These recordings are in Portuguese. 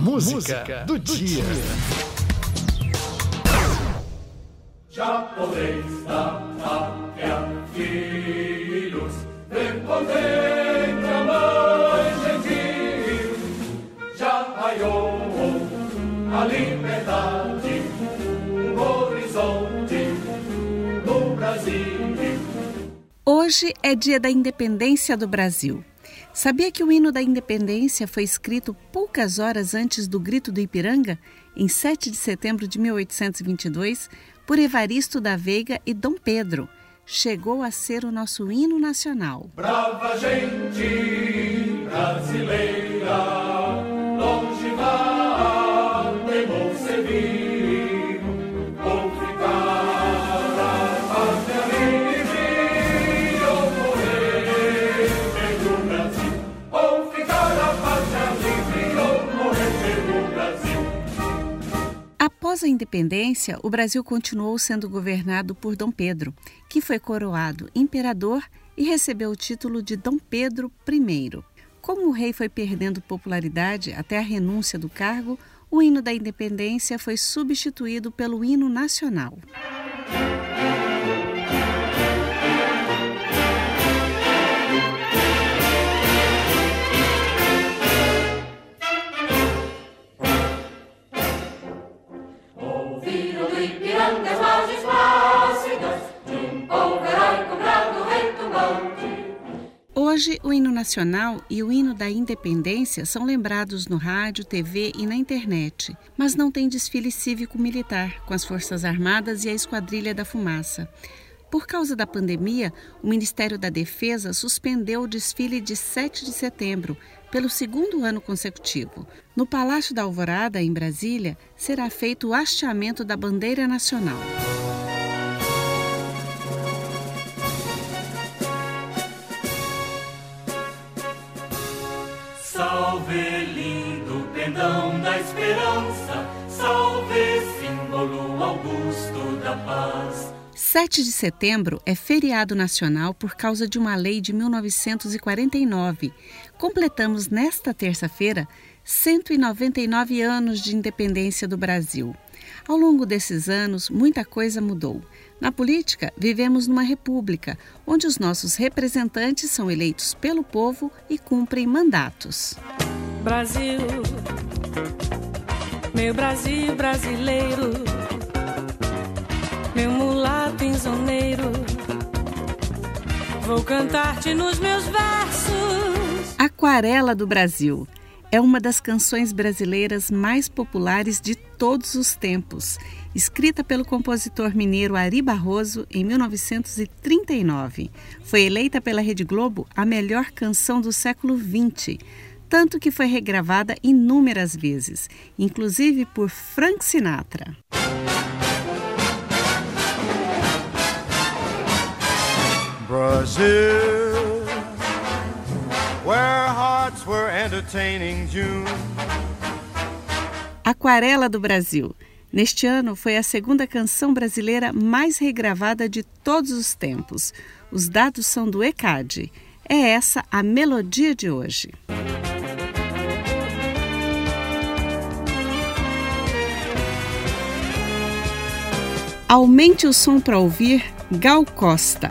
Música, Música do, do, dia. Japonês da pátria, filhos, respondente a mãe gentil, já raiou a liberdade, um horizonte no Brasil. Hoje é dia da independência do Brasil. Sabia que o hino da independência foi escrito poucas horas antes do Grito do Ipiranga, em 7 de setembro de 1822, por Evaristo da Veiga e Dom Pedro? Chegou a ser o nosso hino nacional. Brava gente brasileira, independência, o Brasil continuou sendo governado por Dom Pedro, que foi coroado imperador e recebeu o título de Dom Pedro I. Como o rei foi perdendo popularidade até a renúncia do cargo, o hino da independência foi substituído pelo hino nacional. Hoje, o hino nacional e o hino da independência são lembrados no rádio, TV e na internet, mas não tem desfile cívico-militar com as Forças Armadas e a Esquadrilha da Fumaça. Por causa da pandemia, o Ministério da Defesa suspendeu o desfile de 7 de setembro, pelo segundo ano consecutivo. No Palácio da Alvorada, em Brasília, será feito o hasteamento da bandeira nacional. Salve, lindo pendão da esperança, salve, símbolo augusto da paz. 7 de setembro é feriado nacional por causa de uma lei de 1949. Completamos nesta terça-feira 199 anos de independência do Brasil. Ao longo desses anos, muita coisa mudou. Na política, vivemos numa república, onde os nossos representantes são eleitos pelo povo e cumprem mandatos. Brasil, meu Brasil brasileiro, meu mulato insoneiro, vou cantar-te nos meus versos. Aquarela do Brasil é uma das canções brasileiras mais populares de todos os tempos, escrita pelo compositor mineiro Ari Barroso em 1939. Foi eleita pela Rede Globo a melhor canção do século XX, tanto que foi regravada inúmeras vezes, inclusive por Frank Sinatra. Brasil, where hearts were entertaining June. Aquarela do Brasil. Neste ano foi a segunda canção brasileira mais regravada de todos os tempos. Os dados são do ECAD. É essa a melodia de hoje. Aumente o som para ouvir Gal Costa,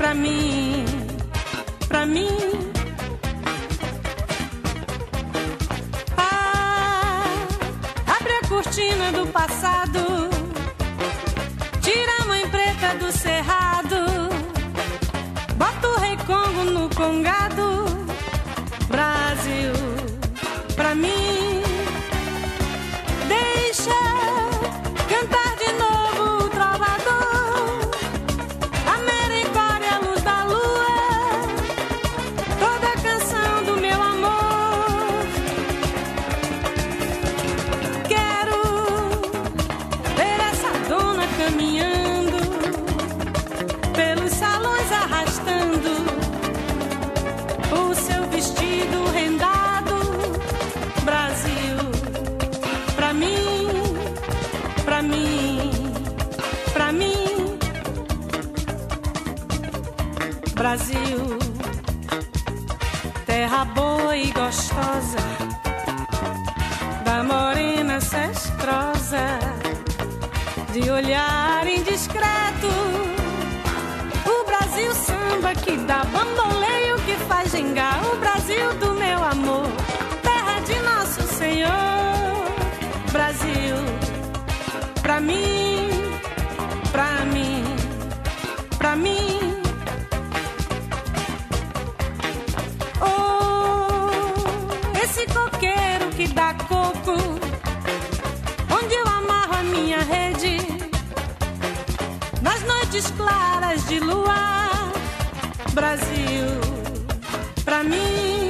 pra mim, pra mim. Ah, abre a cortina do passado, seu vestido rendado. Brasil, pra mim, pra mim, pra mim. Brasil, terra boa e gostosa, da morena cestrosa, de olhar indiscreto. O Brasil samba que dá bamboleio, gingar. O Brasil do meu amor, terra de nosso Senhor. Brasil, pra mim, pra mim, pra mim. Oh, esse coqueiro que dá coco, onde eu amarro a minha rede, nas noites claras de luar, Brasil, pra mim.